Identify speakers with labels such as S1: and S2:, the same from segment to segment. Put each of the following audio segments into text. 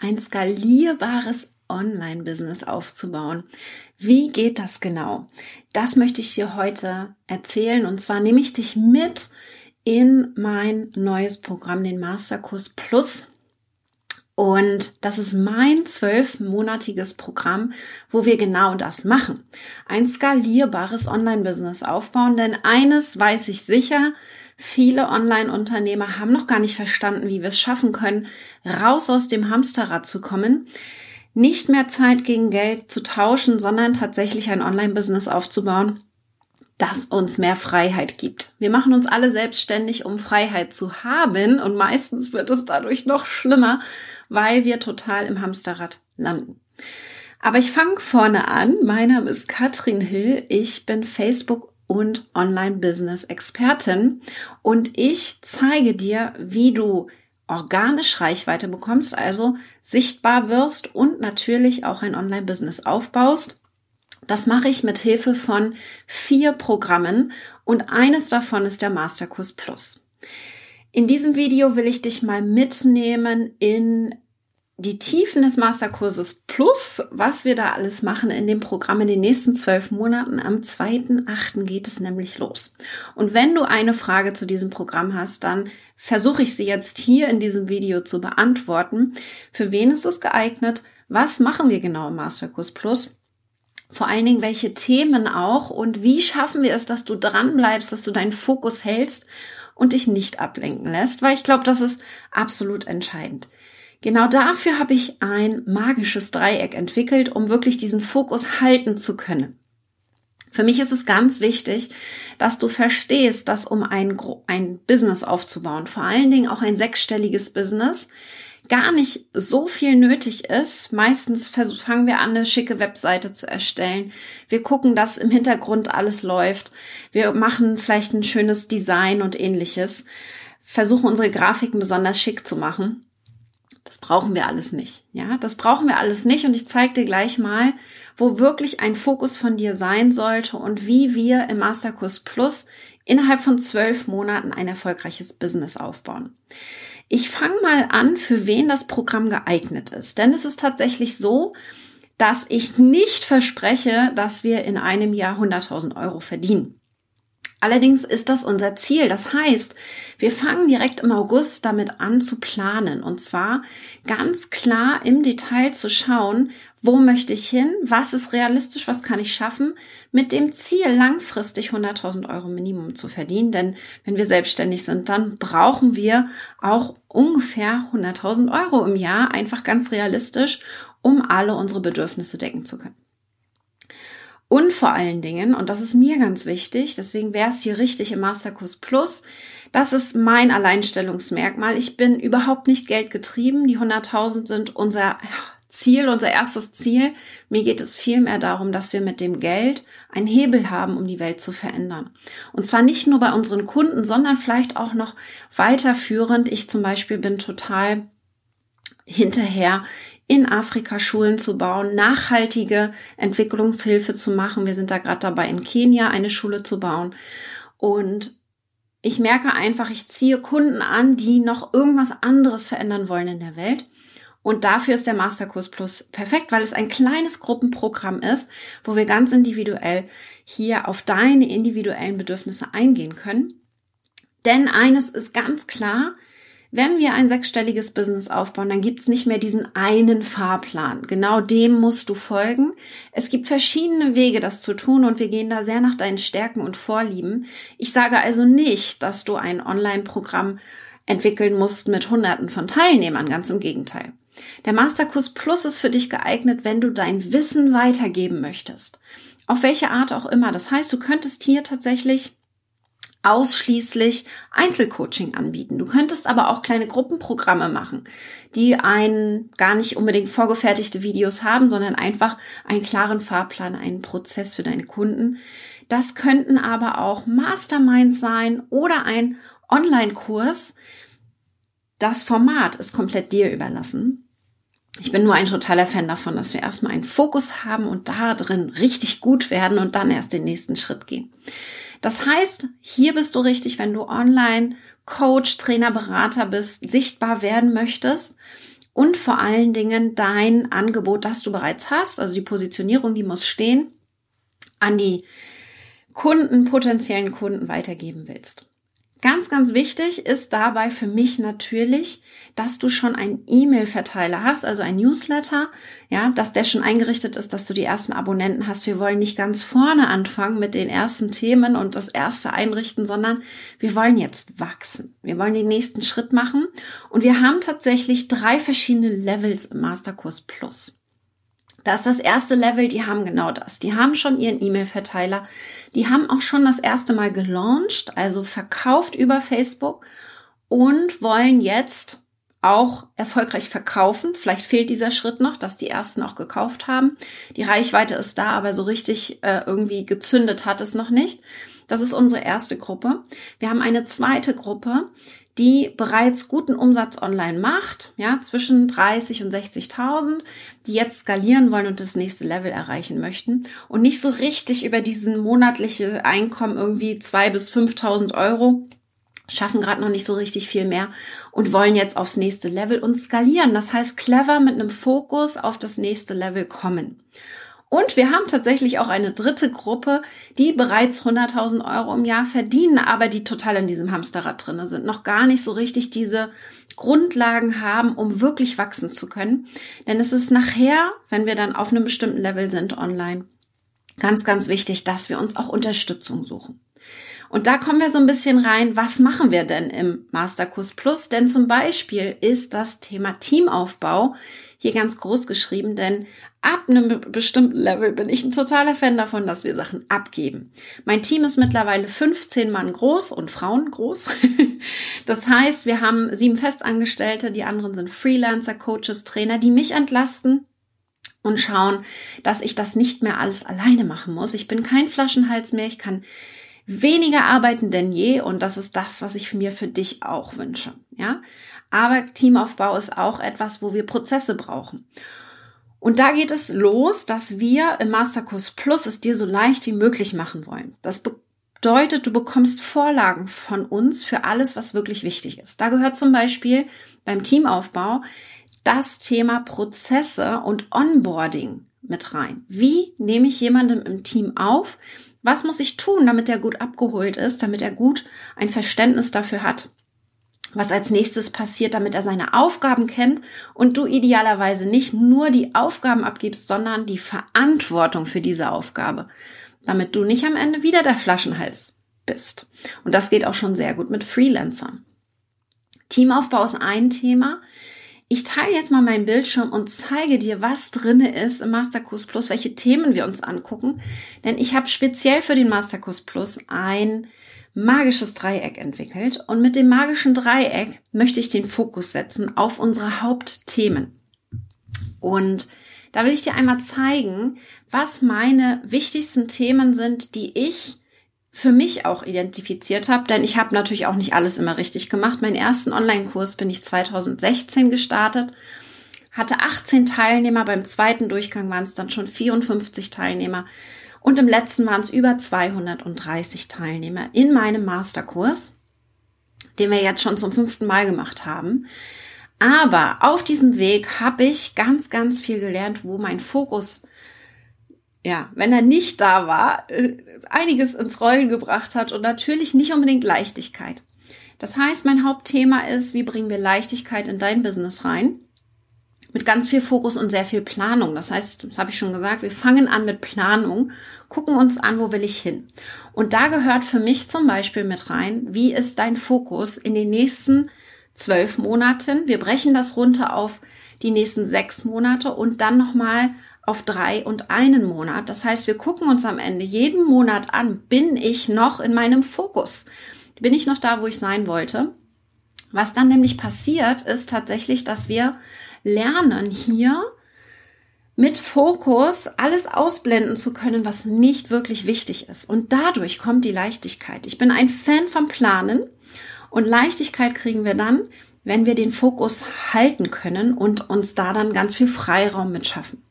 S1: ein skalierbares Online-Business aufzubauen. Wie geht das genau? Das möchte ich dir heute erzählen und zwar nehme ich dich mit in mein neues Programm, den Masterkurs Plus. Und das ist mein zwölfmonatiges Programm, wo wir genau das machen. Ein skalierbares Online-Business aufbauen. Denn eines weiß ich sicher, viele Online-Unternehmer haben noch gar nicht verstanden, wie wir es schaffen können, raus aus dem Hamsterrad zu kommen, nicht mehr Zeit gegen Geld zu tauschen, sondern tatsächlich ein Online-Business aufzubauen, das uns mehr Freiheit gibt. Wir machen uns alle selbstständig, um Freiheit zu haben und meistens wird es dadurch noch schlimmer, weil wir total im Hamsterrad landen. Aber ich fange vorne an. Mein Name ist Katrin Hill. Ich bin Facebook und Online-Business-Expertin und ich zeige dir, wie du organisch Reichweite bekommst, also sichtbar wirst und natürlich auch ein Online-Business aufbaust das mache ich mit Hilfe von vier Programmen und eines davon ist der Masterkurs Plus. In diesem Video will ich dich mal mitnehmen in die Tiefen des Masterkurses Plus, was wir da alles machen in dem Programm in den nächsten zwölf Monaten. Am 2.8. geht es nämlich los. Und wenn du eine Frage zu diesem Programm hast, dann versuche ich sie jetzt hier in diesem Video zu beantworten. Für wen ist es geeignet? Was machen wir genau im Masterkurs Plus? Vor allen Dingen welche Themen auch und wie schaffen wir es, dass du dran bleibst, dass du deinen Fokus hältst und dich nicht ablenken lässt, weil ich glaube, das ist absolut entscheidend. Genau dafür habe ich ein magisches Dreieck entwickelt, um wirklich diesen Fokus halten zu können. Für mich ist es ganz wichtig, dass du verstehst, dass um ein, ein Business aufzubauen, vor allen Dingen auch ein sechsstelliges Business, gar nicht so viel nötig ist. Meistens fangen wir an, eine schicke Webseite zu erstellen. Wir gucken, dass im Hintergrund alles läuft. Wir machen vielleicht ein schönes Design und ähnliches. Versuchen unsere Grafiken besonders schick zu machen. Das brauchen wir alles nicht. Ja, das brauchen wir alles nicht. Und ich zeige dir gleich mal, wo wirklich ein Fokus von dir sein sollte und wie wir im Masterkurs Plus innerhalb von zwölf Monaten ein erfolgreiches Business aufbauen. Ich fange mal an, für wen das Programm geeignet ist. Denn es ist tatsächlich so, dass ich nicht verspreche, dass wir in einem Jahr 100.000 Euro verdienen. Allerdings ist das unser Ziel. Das heißt, wir fangen direkt im August damit an zu planen. Und zwar ganz klar im Detail zu schauen, wo möchte ich hin? Was ist realistisch? Was kann ich schaffen? Mit dem Ziel, langfristig 100.000 Euro Minimum zu verdienen. Denn wenn wir selbstständig sind, dann brauchen wir auch ungefähr 100.000 Euro im Jahr. Einfach ganz realistisch, um alle unsere Bedürfnisse decken zu können. Und vor allen Dingen, und das ist mir ganz wichtig, deswegen wäre es hier richtig im Masterkurs Plus, das ist mein Alleinstellungsmerkmal. Ich bin überhaupt nicht geldgetrieben. Die 100.000 sind unser Ziel, unser erstes Ziel. Mir geht es vielmehr darum, dass wir mit dem Geld einen Hebel haben, um die Welt zu verändern. Und zwar nicht nur bei unseren Kunden, sondern vielleicht auch noch weiterführend. Ich zum Beispiel bin total hinterher in Afrika Schulen zu bauen, nachhaltige Entwicklungshilfe zu machen. Wir sind da gerade dabei, in Kenia eine Schule zu bauen. Und ich merke einfach, ich ziehe Kunden an, die noch irgendwas anderes verändern wollen in der Welt. Und dafür ist der Masterkurs Plus perfekt, weil es ein kleines Gruppenprogramm ist, wo wir ganz individuell hier auf deine individuellen Bedürfnisse eingehen können. Denn eines ist ganz klar, wenn wir ein sechsstelliges Business aufbauen, dann gibt's nicht mehr diesen einen Fahrplan. Genau dem musst du folgen. Es gibt verschiedene Wege, das zu tun und wir gehen da sehr nach deinen Stärken und Vorlieben. Ich sage also nicht, dass du ein Online-Programm entwickeln musst mit Hunderten von Teilnehmern, ganz im Gegenteil. Der Masterkurs Plus ist für dich geeignet, wenn du dein Wissen weitergeben möchtest. Auf welche Art auch immer. Das heißt, du könntest hier tatsächlich ausschließlich Einzelcoaching anbieten. Du könntest aber auch kleine Gruppenprogramme machen, die ein gar nicht unbedingt vorgefertigte Videos haben, sondern einfach einen klaren Fahrplan, einen Prozess für deine Kunden. Das könnten aber auch Masterminds sein oder ein Online-Kurs. Das Format ist komplett dir überlassen. Ich bin nur ein totaler Fan davon, dass wir erstmal einen Fokus haben und da drin richtig gut werden und dann erst den nächsten Schritt gehen. Das heißt, hier bist du richtig, wenn du online Coach, Trainer, Berater bist, sichtbar werden möchtest und vor allen Dingen dein Angebot, das du bereits hast, also die Positionierung, die muss stehen, an die Kunden, potenziellen Kunden weitergeben willst. Ganz, ganz wichtig ist dabei für mich natürlich, dass du schon einen E-Mail-Verteiler hast, also ein Newsletter, ja, dass der schon eingerichtet ist, dass du die ersten Abonnenten hast. Wir wollen nicht ganz vorne anfangen mit den ersten Themen und das erste einrichten, sondern wir wollen jetzt wachsen. Wir wollen den nächsten Schritt machen und wir haben tatsächlich drei verschiedene Levels im Masterkurs Plus. Da ist das erste Level, die haben genau das. Die haben schon ihren E-Mail-Verteiler. Die haben auch schon das erste Mal gelauncht, also verkauft über Facebook und wollen jetzt auch erfolgreich verkaufen. Vielleicht fehlt dieser Schritt noch, dass die ersten auch gekauft haben. Die Reichweite ist da, aber so richtig äh, irgendwie gezündet hat es noch nicht. Das ist unsere erste Gruppe. Wir haben eine zweite Gruppe, die bereits guten Umsatz online macht, ja, zwischen 30 und 60.000, die jetzt skalieren wollen und das nächste Level erreichen möchten und nicht so richtig über diesen monatliche Einkommen irgendwie zwei bis 5.000 Euro schaffen gerade noch nicht so richtig viel mehr und wollen jetzt aufs nächste Level und skalieren. Das heißt, clever mit einem Fokus auf das nächste Level kommen. Und wir haben tatsächlich auch eine dritte Gruppe, die bereits 100.000 Euro im Jahr verdienen, aber die total in diesem Hamsterrad drinne sind, noch gar nicht so richtig diese Grundlagen haben, um wirklich wachsen zu können. Denn es ist nachher, wenn wir dann auf einem bestimmten Level sind online, ganz, ganz wichtig, dass wir uns auch Unterstützung suchen. Und da kommen wir so ein bisschen rein, was machen wir denn im Masterkurs Plus? Denn zum Beispiel ist das Thema Teamaufbau hier ganz groß geschrieben, denn ab einem bestimmten Level bin ich ein totaler Fan davon, dass wir Sachen abgeben. Mein Team ist mittlerweile 15 Mann groß und Frauen groß. Das heißt, wir haben sieben Festangestellte, die anderen sind Freelancer, Coaches, Trainer, die mich entlasten und schauen, dass ich das nicht mehr alles alleine machen muss. Ich bin kein Flaschenhals mehr. Ich kann weniger arbeiten denn je und das ist das, was ich mir für dich auch wünsche. Ja, aber Teamaufbau ist auch etwas, wo wir Prozesse brauchen. Und da geht es los, dass wir im Masterkurs Plus es dir so leicht wie möglich machen wollen. Das bedeutet, du bekommst Vorlagen von uns für alles, was wirklich wichtig ist. Da gehört zum Beispiel beim Teamaufbau das Thema Prozesse und Onboarding mit rein. Wie nehme ich jemandem im Team auf? Was muss ich tun, damit er gut abgeholt ist, damit er gut ein Verständnis dafür hat? was als nächstes passiert, damit er seine Aufgaben kennt und du idealerweise nicht nur die Aufgaben abgibst, sondern die Verantwortung für diese Aufgabe, damit du nicht am Ende wieder der Flaschenhals bist. Und das geht auch schon sehr gut mit Freelancern. Teamaufbau ist ein Thema. Ich teile jetzt mal meinen Bildschirm und zeige dir, was drinne ist im Masterkurs Plus, welche Themen wir uns angucken. Denn ich habe speziell für den Masterkurs Plus ein magisches Dreieck entwickelt und mit dem magischen Dreieck möchte ich den Fokus setzen auf unsere Hauptthemen. Und da will ich dir einmal zeigen, was meine wichtigsten Themen sind, die ich für mich auch identifiziert habe, denn ich habe natürlich auch nicht alles immer richtig gemacht. Meinen ersten Online-Kurs bin ich 2016 gestartet, hatte 18 Teilnehmer, beim zweiten Durchgang waren es dann schon 54 Teilnehmer. Und im letzten waren es über 230 Teilnehmer in meinem Masterkurs, den wir jetzt schon zum fünften Mal gemacht haben. Aber auf diesem Weg habe ich ganz, ganz viel gelernt, wo mein Fokus, ja, wenn er nicht da war, äh, einiges ins Rollen gebracht hat und natürlich nicht unbedingt Leichtigkeit. Das heißt, mein Hauptthema ist, wie bringen wir Leichtigkeit in dein Business rein? mit ganz viel Fokus und sehr viel Planung. Das heißt, das habe ich schon gesagt, wir fangen an mit Planung, gucken uns an, wo will ich hin. Und da gehört für mich zum Beispiel mit rein, wie ist dein Fokus in den nächsten zwölf Monaten? Wir brechen das runter auf die nächsten sechs Monate und dann nochmal auf drei und einen Monat. Das heißt, wir gucken uns am Ende jeden Monat an, bin ich noch in meinem Fokus? Bin ich noch da, wo ich sein wollte? Was dann nämlich passiert, ist tatsächlich, dass wir lernen hier mit Fokus alles ausblenden zu können, was nicht wirklich wichtig ist. Und dadurch kommt die Leichtigkeit. Ich bin ein Fan vom Planen und Leichtigkeit kriegen wir dann, wenn wir den Fokus halten können und uns da dann ganz viel Freiraum mit schaffen.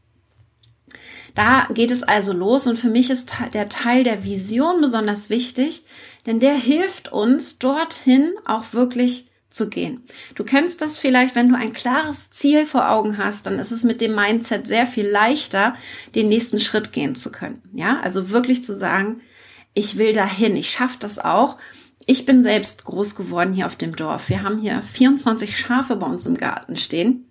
S1: Da geht es also los und für mich ist der Teil der Vision besonders wichtig, denn der hilft uns dorthin auch wirklich zu gehen. Du kennst das vielleicht, wenn du ein klares Ziel vor Augen hast, dann ist es mit dem Mindset sehr viel leichter, den nächsten Schritt gehen zu können. Ja, also wirklich zu sagen, ich will dahin, ich schaffe das auch. Ich bin selbst groß geworden hier auf dem Dorf. Wir haben hier 24 Schafe bei uns im Garten stehen.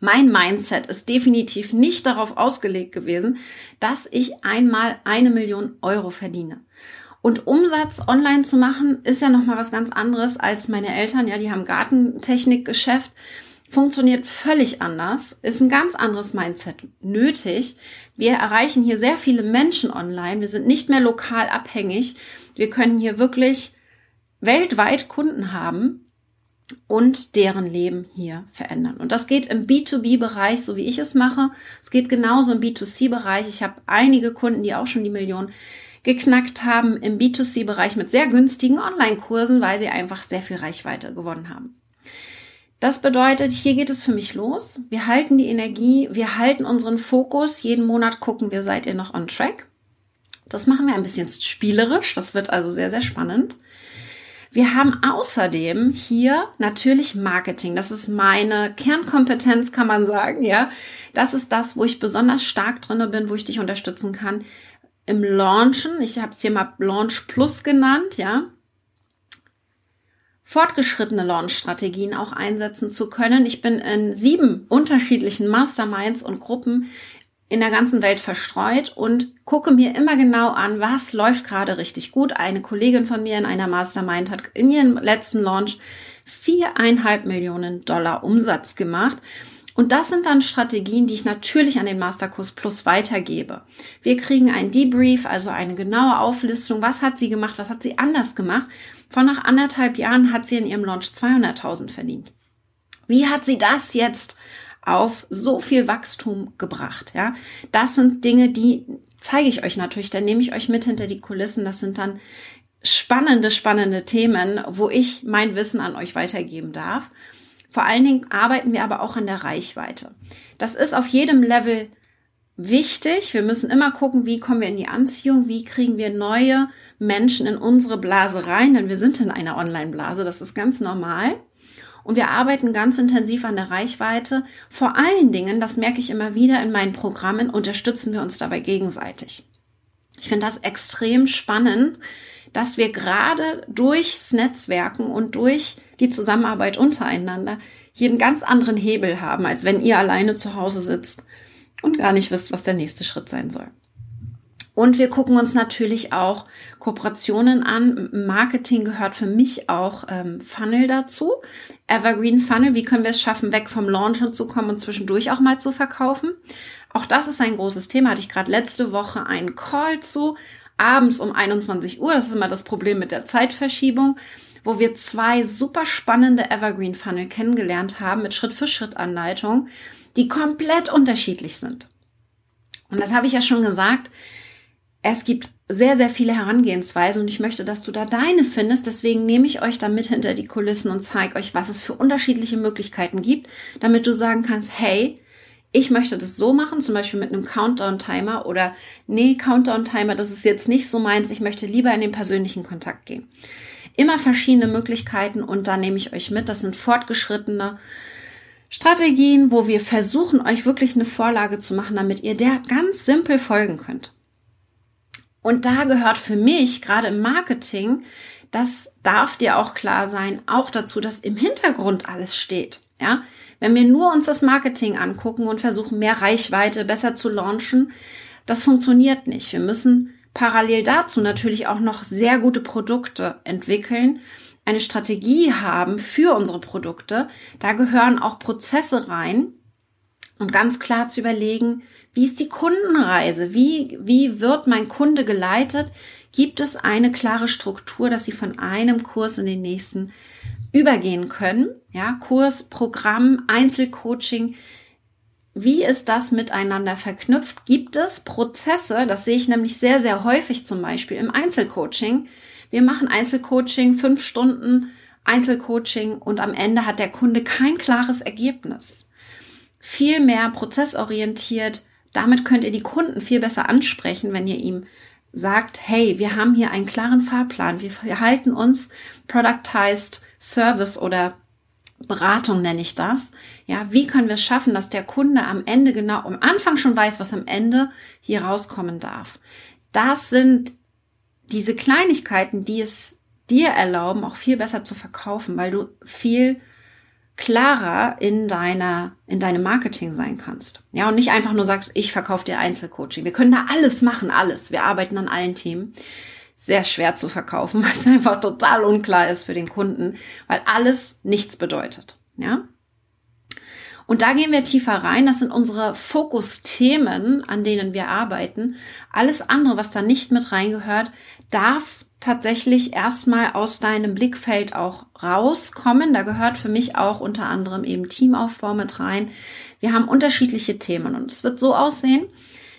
S1: Mein Mindset ist definitiv nicht darauf ausgelegt gewesen, dass ich einmal eine Million Euro verdiene. Und Umsatz online zu machen, ist ja nochmal was ganz anderes als meine Eltern. Ja, die haben Gartentechnikgeschäft. Funktioniert völlig anders, ist ein ganz anderes Mindset nötig. Wir erreichen hier sehr viele Menschen online. Wir sind nicht mehr lokal abhängig. Wir können hier wirklich weltweit Kunden haben und deren Leben hier verändern. Und das geht im B2B-Bereich, so wie ich es mache. Es geht genauso im B2C-Bereich. Ich habe einige Kunden, die auch schon die Million geknackt haben im B2C-Bereich mit sehr günstigen Online-Kursen, weil sie einfach sehr viel Reichweite gewonnen haben. Das bedeutet, hier geht es für mich los. Wir halten die Energie, wir halten unseren Fokus. Jeden Monat gucken wir, seid ihr noch on track? Das machen wir ein bisschen spielerisch. Das wird also sehr, sehr spannend. Wir haben außerdem hier natürlich Marketing. Das ist meine Kernkompetenz, kann man sagen, ja. Das ist das, wo ich besonders stark drinne bin, wo ich dich unterstützen kann im Launchen. Ich habe es hier mal Launch Plus genannt, ja. Fortgeschrittene Launch-Strategien auch einsetzen zu können. Ich bin in sieben unterschiedlichen Masterminds und Gruppen in der ganzen Welt verstreut und gucke mir immer genau an, was läuft gerade richtig gut. Eine Kollegin von mir in einer Mastermind hat in ihrem letzten Launch viereinhalb Millionen Dollar Umsatz gemacht. Und das sind dann Strategien, die ich natürlich an den Masterkurs Plus weitergebe. Wir kriegen ein Debrief, also eine genaue Auflistung. Was hat sie gemacht? Was hat sie anders gemacht? Von nach anderthalb Jahren hat sie in ihrem Launch 200.000 verdient. Wie hat sie das jetzt auf so viel Wachstum gebracht. Ja, das sind Dinge, die zeige ich euch natürlich. Dann nehme ich euch mit hinter die Kulissen. Das sind dann spannende, spannende Themen, wo ich mein Wissen an euch weitergeben darf. Vor allen Dingen arbeiten wir aber auch an der Reichweite. Das ist auf jedem Level wichtig. Wir müssen immer gucken, wie kommen wir in die Anziehung, wie kriegen wir neue Menschen in unsere Blase rein, denn wir sind in einer Online-Blase, das ist ganz normal. Und wir arbeiten ganz intensiv an der Reichweite. Vor allen Dingen, das merke ich immer wieder in meinen Programmen, unterstützen wir uns dabei gegenseitig. Ich finde das extrem spannend, dass wir gerade durchs Netzwerken und durch die Zusammenarbeit untereinander hier einen ganz anderen Hebel haben, als wenn ihr alleine zu Hause sitzt und gar nicht wisst, was der nächste Schritt sein soll. Und wir gucken uns natürlich auch Kooperationen an. Marketing gehört für mich auch ähm, Funnel dazu. Evergreen Funnel, wie können wir es schaffen, weg vom Launchen zu kommen und zwischendurch auch mal zu verkaufen? Auch das ist ein großes Thema. Hatte ich gerade letzte Woche einen Call zu, abends um 21 Uhr. Das ist immer das Problem mit der Zeitverschiebung wo wir zwei super spannende Evergreen Funnel kennengelernt haben mit Schritt-für-Schritt-Anleitung, die komplett unterschiedlich sind. Und das habe ich ja schon gesagt es gibt sehr, sehr viele Herangehensweisen und ich möchte, dass du da deine findest. Deswegen nehme ich euch da mit hinter die Kulissen und zeige euch, was es für unterschiedliche Möglichkeiten gibt, damit du sagen kannst, hey, ich möchte das so machen, zum Beispiel mit einem Countdown-Timer oder nee, Countdown-Timer, das ist jetzt nicht so meins, ich möchte lieber in den persönlichen Kontakt gehen. Immer verschiedene Möglichkeiten und da nehme ich euch mit. Das sind fortgeschrittene Strategien, wo wir versuchen, euch wirklich eine Vorlage zu machen, damit ihr der ganz simpel folgen könnt. Und da gehört für mich gerade im Marketing, das darf dir auch klar sein, auch dazu, dass im Hintergrund alles steht. Ja, wenn wir nur uns das Marketing angucken und versuchen, mehr Reichweite besser zu launchen, das funktioniert nicht. Wir müssen parallel dazu natürlich auch noch sehr gute Produkte entwickeln, eine Strategie haben für unsere Produkte. Da gehören auch Prozesse rein und ganz klar zu überlegen, wie ist die Kundenreise? Wie, wie wird mein Kunde geleitet? Gibt es eine klare Struktur, dass Sie von einem Kurs in den nächsten übergehen können? Ja, Kurs, Programm, Einzelcoaching. Wie ist das miteinander verknüpft? Gibt es Prozesse? Das sehe ich nämlich sehr, sehr häufig zum Beispiel im Einzelcoaching. Wir machen Einzelcoaching, fünf Stunden Einzelcoaching und am Ende hat der Kunde kein klares Ergebnis. Viel mehr prozessorientiert, damit könnt ihr die Kunden viel besser ansprechen, wenn ihr ihm sagt, hey, wir haben hier einen klaren Fahrplan, wir halten uns productized Service oder Beratung nenne ich das. Ja, wie können wir es schaffen, dass der Kunde am Ende genau am Anfang schon weiß, was am Ende hier rauskommen darf? Das sind diese Kleinigkeiten, die es dir erlauben, auch viel besser zu verkaufen, weil du viel klarer in deiner, in deinem Marketing sein kannst. Ja, und nicht einfach nur sagst, ich verkaufe dir Einzelcoaching. Wir können da alles machen, alles. Wir arbeiten an allen Themen. Sehr schwer zu verkaufen, weil es einfach total unklar ist für den Kunden, weil alles nichts bedeutet. Ja. Und da gehen wir tiefer rein. Das sind unsere Fokusthemen, an denen wir arbeiten. Alles andere, was da nicht mit reingehört, darf tatsächlich erstmal aus deinem Blickfeld auch rauskommen. Da gehört für mich auch unter anderem eben Teamaufbau mit rein. Wir haben unterschiedliche Themen und es wird so aussehen,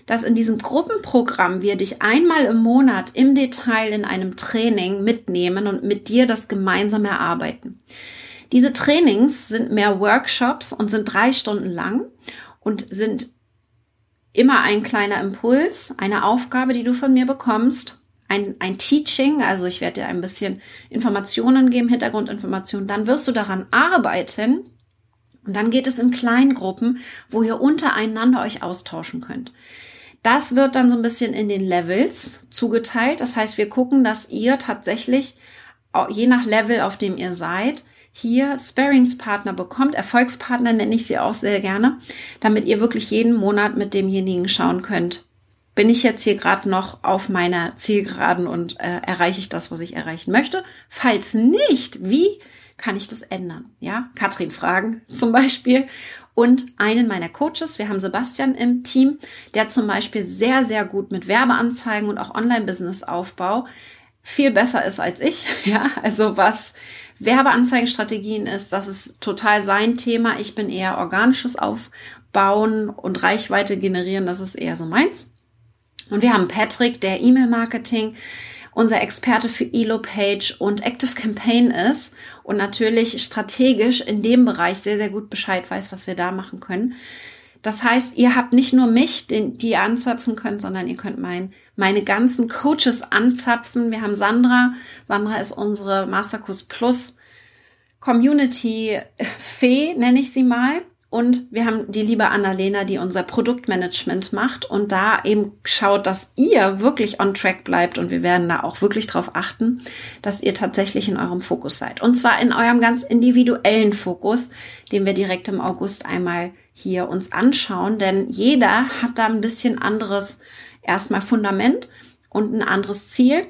S1: dass in diesem Gruppenprogramm wir dich einmal im Monat im Detail in einem Training mitnehmen und mit dir das gemeinsam erarbeiten. Diese Trainings sind mehr Workshops und sind drei Stunden lang und sind immer ein kleiner Impuls, eine Aufgabe, die du von mir bekommst ein, ein Teaching, also ich werde dir ein bisschen Informationen geben, Hintergrundinformationen, dann wirst du daran arbeiten und dann geht es in Kleingruppen, wo ihr untereinander euch austauschen könnt. Das wird dann so ein bisschen in den Levels zugeteilt. Das heißt, wir gucken, dass ihr tatsächlich, je nach Level, auf dem ihr seid, hier Sparingspartner bekommt. Erfolgspartner nenne ich sie auch sehr gerne, damit ihr wirklich jeden Monat mit demjenigen schauen könnt, bin ich jetzt hier gerade noch auf meiner Zielgeraden und äh, erreiche ich das, was ich erreichen möchte? Falls nicht, wie kann ich das ändern? Ja, Katrin fragen zum Beispiel und einen meiner Coaches. Wir haben Sebastian im Team, der zum Beispiel sehr, sehr gut mit Werbeanzeigen und auch Online-Business-Aufbau viel besser ist als ich. Ja, also was Werbeanzeigenstrategien ist, das ist total sein Thema. Ich bin eher organisches Aufbauen und Reichweite generieren. Das ist eher so meins. Und wir haben Patrick, der E-Mail-Marketing, unser Experte für Elo-Page und Active Campaign ist und natürlich strategisch in dem Bereich sehr, sehr gut Bescheid weiß, was wir da machen können. Das heißt, ihr habt nicht nur mich, den, die ihr anzapfen könnt, sondern ihr könnt mein, meine ganzen Coaches anzapfen. Wir haben Sandra. Sandra ist unsere Masterkurs Plus Community Fee, nenne ich sie mal. Und wir haben die liebe Annalena, die unser Produktmanagement macht und da eben schaut, dass ihr wirklich on track bleibt. Und wir werden da auch wirklich darauf achten, dass ihr tatsächlich in eurem Fokus seid. Und zwar in eurem ganz individuellen Fokus, den wir direkt im August einmal hier uns anschauen. Denn jeder hat da ein bisschen anderes erstmal Fundament und ein anderes Ziel.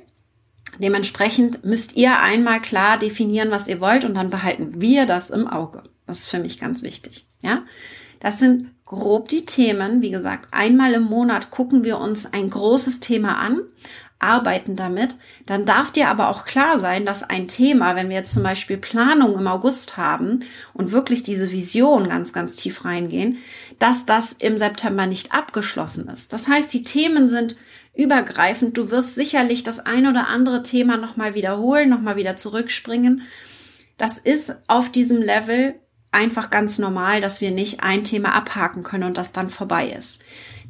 S1: Dementsprechend müsst ihr einmal klar definieren, was ihr wollt und dann behalten wir das im Auge. Das ist für mich ganz wichtig. Ja, das sind grob die Themen. Wie gesagt, einmal im Monat gucken wir uns ein großes Thema an, arbeiten damit. Dann darf dir aber auch klar sein, dass ein Thema, wenn wir jetzt zum Beispiel Planung im August haben und wirklich diese Vision ganz, ganz tief reingehen, dass das im September nicht abgeschlossen ist. Das heißt, die Themen sind übergreifend. Du wirst sicherlich das ein oder andere Thema nochmal wiederholen, nochmal wieder zurückspringen. Das ist auf diesem Level einfach ganz normal, dass wir nicht ein Thema abhaken können und das dann vorbei ist.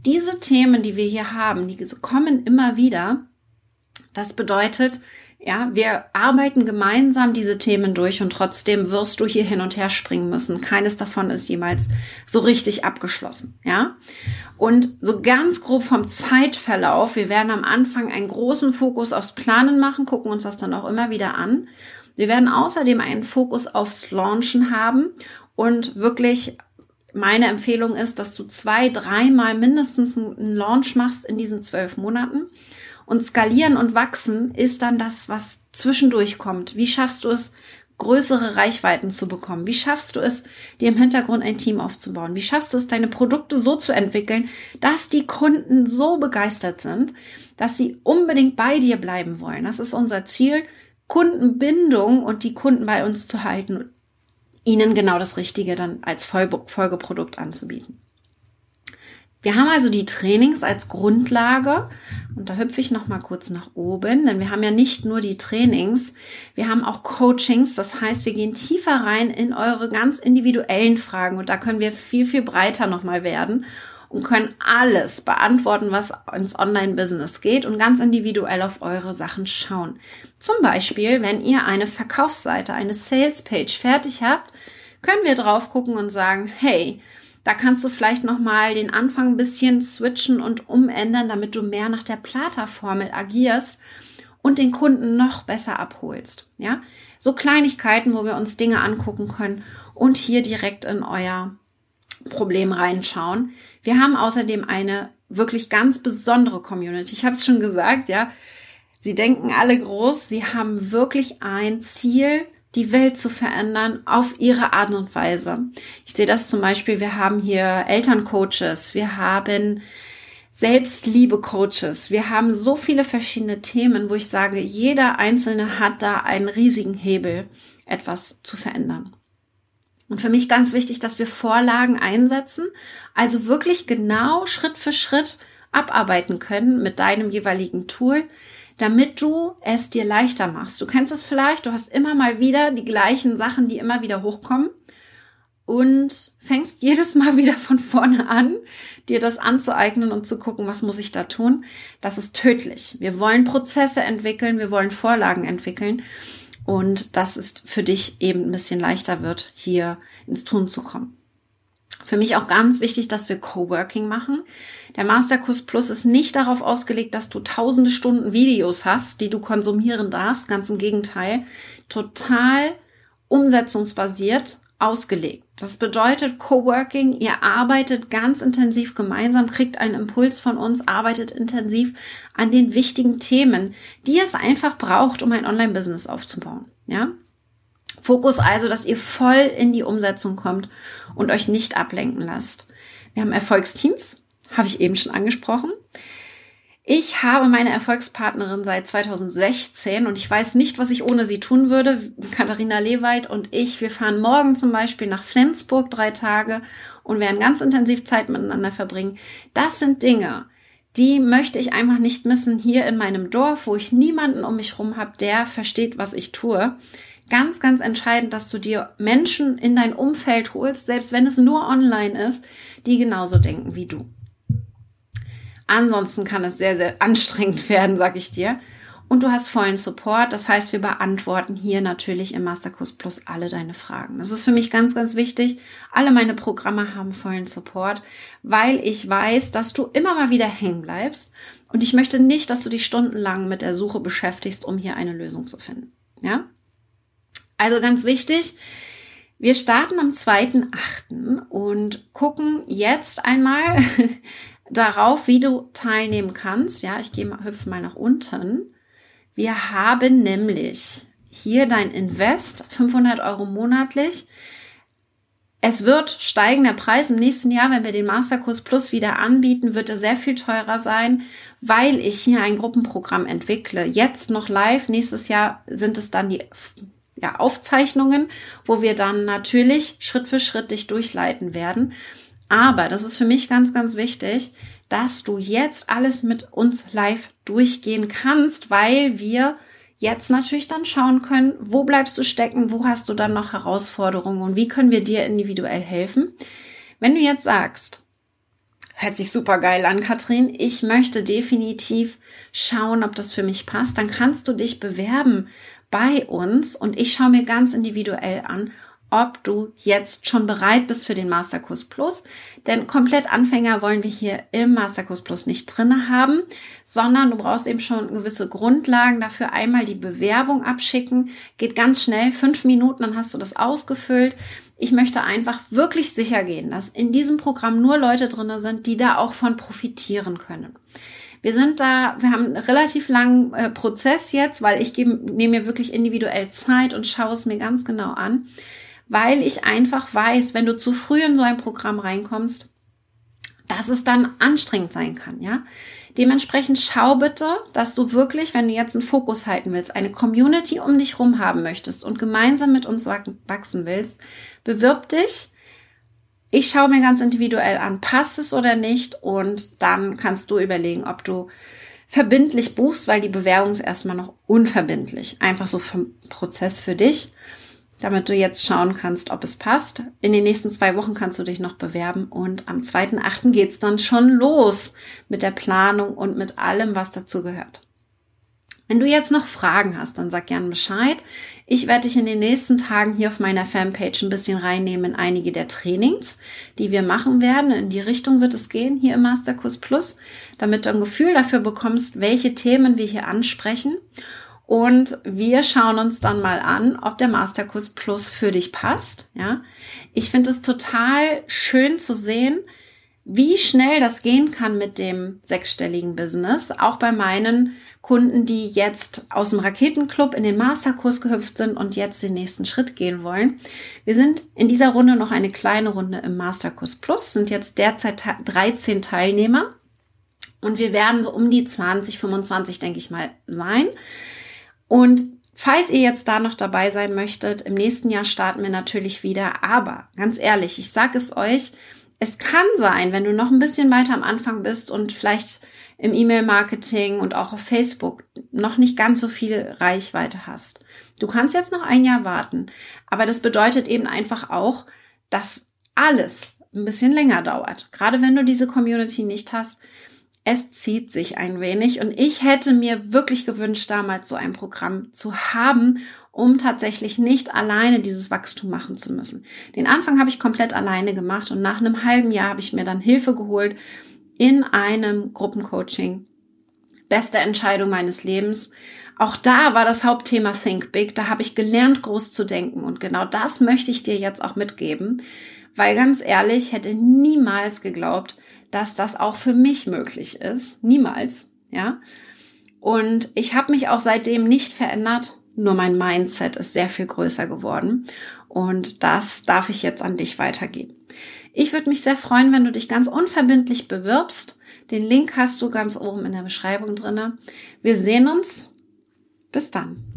S1: Diese Themen, die wir hier haben, die kommen immer wieder. Das bedeutet, ja, wir arbeiten gemeinsam diese Themen durch und trotzdem wirst du hier hin und her springen müssen. Keines davon ist jemals so richtig abgeschlossen, ja. Und so ganz grob vom Zeitverlauf, wir werden am Anfang einen großen Fokus aufs Planen machen, gucken uns das dann auch immer wieder an wir werden außerdem einen Fokus aufs Launchen haben und wirklich meine Empfehlung ist, dass du zwei, dreimal mindestens einen Launch machst in diesen zwölf Monaten. Und skalieren und wachsen ist dann das, was zwischendurch kommt. Wie schaffst du es, größere Reichweiten zu bekommen? Wie schaffst du es, dir im Hintergrund ein Team aufzubauen? Wie schaffst du es, deine Produkte so zu entwickeln, dass die Kunden so begeistert sind, dass sie unbedingt bei dir bleiben wollen? Das ist unser Ziel, Kundenbindung und die Kunden bei uns zu halten, ihnen genau das Richtige dann als Folgeprodukt anzubieten. Wir haben also die Trainings als Grundlage. Und da hüpfe ich noch mal kurz nach oben, denn wir haben ja nicht nur die Trainings, wir haben auch Coachings, das heißt, wir gehen tiefer rein in eure ganz individuellen Fragen. Und da können wir viel viel breiter noch mal werden und können alles beantworten, was ins Online-Business geht und ganz individuell auf eure Sachen schauen. Zum Beispiel, wenn ihr eine Verkaufsseite, eine Sales-Page fertig habt, können wir drauf gucken und sagen, hey, da kannst du vielleicht noch mal den Anfang ein bisschen switchen und umändern, damit du mehr nach der Plata-Formel agierst und den Kunden noch besser abholst. Ja, so Kleinigkeiten, wo wir uns Dinge angucken können und hier direkt in euer Problem reinschauen. Wir haben außerdem eine wirklich ganz besondere Community. Ich habe es schon gesagt, ja. Sie denken alle groß. Sie haben wirklich ein Ziel, die Welt zu verändern auf ihre Art und Weise. Ich sehe das zum Beispiel, wir haben hier Elterncoaches, wir haben Selbstliebe-Coaches, wir haben so viele verschiedene Themen, wo ich sage, jeder Einzelne hat da einen riesigen Hebel, etwas zu verändern. Und für mich ganz wichtig, dass wir Vorlagen einsetzen, also wirklich genau Schritt für Schritt abarbeiten können mit deinem jeweiligen Tool, damit du es dir leichter machst. Du kennst es vielleicht, du hast immer mal wieder die gleichen Sachen, die immer wieder hochkommen und fängst jedes Mal wieder von vorne an, dir das anzueignen und zu gucken, was muss ich da tun. Das ist tödlich. Wir wollen Prozesse entwickeln, wir wollen Vorlagen entwickeln und dass es für dich eben ein bisschen leichter wird, hier ins Tun zu kommen. Für mich auch ganz wichtig, dass wir Coworking machen. Der Masterkurs Plus ist nicht darauf ausgelegt, dass du tausende Stunden Videos hast, die du konsumieren darfst. Ganz im Gegenteil. Total umsetzungsbasiert ausgelegt. Das bedeutet Coworking, ihr arbeitet ganz intensiv gemeinsam, kriegt einen Impuls von uns, arbeitet intensiv an den wichtigen Themen, die es einfach braucht, um ein Online-Business aufzubauen. Ja? Fokus also, dass ihr voll in die Umsetzung kommt und euch nicht ablenken lasst. Wir haben Erfolgsteams, habe ich eben schon angesprochen. Ich habe meine Erfolgspartnerin seit 2016 und ich weiß nicht, was ich ohne sie tun würde. Katharina Lewald und ich, wir fahren morgen zum Beispiel nach Flensburg drei Tage und werden ganz intensiv Zeit miteinander verbringen. Das sind Dinge, die möchte ich einfach nicht missen hier in meinem Dorf, wo ich niemanden um mich rum habe, der versteht, was ich tue ganz, ganz entscheidend, dass du dir Menschen in dein Umfeld holst, selbst wenn es nur online ist, die genauso denken wie du. Ansonsten kann es sehr, sehr anstrengend werden, sag ich dir. Und du hast vollen Support. Das heißt, wir beantworten hier natürlich im Masterkurs Plus alle deine Fragen. Das ist für mich ganz, ganz wichtig. Alle meine Programme haben vollen Support, weil ich weiß, dass du immer mal wieder hängen bleibst. Und ich möchte nicht, dass du dich stundenlang mit der Suche beschäftigst, um hier eine Lösung zu finden. Ja? Also ganz wichtig, wir starten am 2.8. und gucken jetzt einmal darauf, wie du teilnehmen kannst. Ja, ich gehe mal, hüpfe mal nach unten. Wir haben nämlich hier dein Invest, 500 Euro monatlich. Es wird steigen, der Preis im nächsten Jahr, wenn wir den Masterkurs Plus wieder anbieten, wird er sehr viel teurer sein, weil ich hier ein Gruppenprogramm entwickle. Jetzt noch live, nächstes Jahr sind es dann die ja, Aufzeichnungen, wo wir dann natürlich Schritt für Schritt dich durchleiten werden. Aber das ist für mich ganz, ganz wichtig, dass du jetzt alles mit uns live durchgehen kannst, weil wir jetzt natürlich dann schauen können, wo bleibst du stecken, wo hast du dann noch Herausforderungen und wie können wir dir individuell helfen. Wenn du jetzt sagst, hört sich super geil an, Katrin, ich möchte definitiv schauen, ob das für mich passt, dann kannst du dich bewerben bei uns und ich schaue mir ganz individuell an, ob du jetzt schon bereit bist für den Masterkurs Plus. Denn komplett Anfänger wollen wir hier im Masterkurs Plus nicht drinne haben, sondern du brauchst eben schon gewisse Grundlagen dafür. Einmal die Bewerbung abschicken, geht ganz schnell, fünf Minuten, dann hast du das ausgefüllt. Ich möchte einfach wirklich sicher gehen, dass in diesem Programm nur Leute drinne sind, die da auch von profitieren können. Wir sind da, wir haben einen relativ langen äh, Prozess jetzt, weil ich nehme mir wirklich individuell Zeit und schaue es mir ganz genau an, weil ich einfach weiß, wenn du zu früh in so ein Programm reinkommst, dass es dann anstrengend sein kann, ja. Dementsprechend schau bitte, dass du wirklich, wenn du jetzt einen Fokus halten willst, eine Community um dich rum haben möchtest und gemeinsam mit uns wachsen willst, bewirb dich ich schaue mir ganz individuell an, passt es oder nicht und dann kannst du überlegen, ob du verbindlich buchst, weil die Bewerbung ist erstmal noch unverbindlich. Einfach so vom Prozess für dich. Damit du jetzt schauen kannst, ob es passt. In den nächsten zwei Wochen kannst du dich noch bewerben und am 2.8. geht's dann schon los mit der Planung und mit allem, was dazu gehört. Wenn du jetzt noch Fragen hast, dann sag gern Bescheid. Ich werde dich in den nächsten Tagen hier auf meiner Fanpage ein bisschen reinnehmen in einige der Trainings, die wir machen werden. In die Richtung wird es gehen hier im Masterkurs Plus, damit du ein Gefühl dafür bekommst, welche Themen wir hier ansprechen. Und wir schauen uns dann mal an, ob der Masterkurs Plus für dich passt. Ja, ich finde es total schön zu sehen, wie schnell das gehen kann mit dem sechsstelligen Business, auch bei meinen Kunden, die jetzt aus dem Raketenclub in den Masterkurs gehüpft sind und jetzt den nächsten Schritt gehen wollen. Wir sind in dieser Runde noch eine kleine Runde im Masterkurs Plus, sind jetzt derzeit 13 Teilnehmer und wir werden so um die 20, 25, denke ich mal, sein. Und Falls ihr jetzt da noch dabei sein möchtet, im nächsten Jahr starten wir natürlich wieder. Aber ganz ehrlich, ich sage es euch, es kann sein, wenn du noch ein bisschen weiter am Anfang bist und vielleicht im E-Mail-Marketing und auch auf Facebook noch nicht ganz so viel Reichweite hast. Du kannst jetzt noch ein Jahr warten, aber das bedeutet eben einfach auch, dass alles ein bisschen länger dauert. Gerade wenn du diese Community nicht hast, es zieht sich ein wenig und ich hätte mir wirklich gewünscht, damals so ein Programm zu haben, um tatsächlich nicht alleine dieses Wachstum machen zu müssen. Den Anfang habe ich komplett alleine gemacht und nach einem halben Jahr habe ich mir dann Hilfe geholt in einem Gruppencoaching. Beste Entscheidung meines Lebens. Auch da war das Hauptthema Think Big. Da habe ich gelernt, groß zu denken. Und genau das möchte ich dir jetzt auch mitgeben. Weil ganz ehrlich, hätte niemals geglaubt, dass das auch für mich möglich ist. Niemals. Ja. Und ich habe mich auch seitdem nicht verändert. Nur mein Mindset ist sehr viel größer geworden. Und das darf ich jetzt an dich weitergeben. Ich würde mich sehr freuen, wenn du dich ganz unverbindlich bewirbst. Den Link hast du ganz oben in der Beschreibung drinne. Wir sehen uns. Bis dann.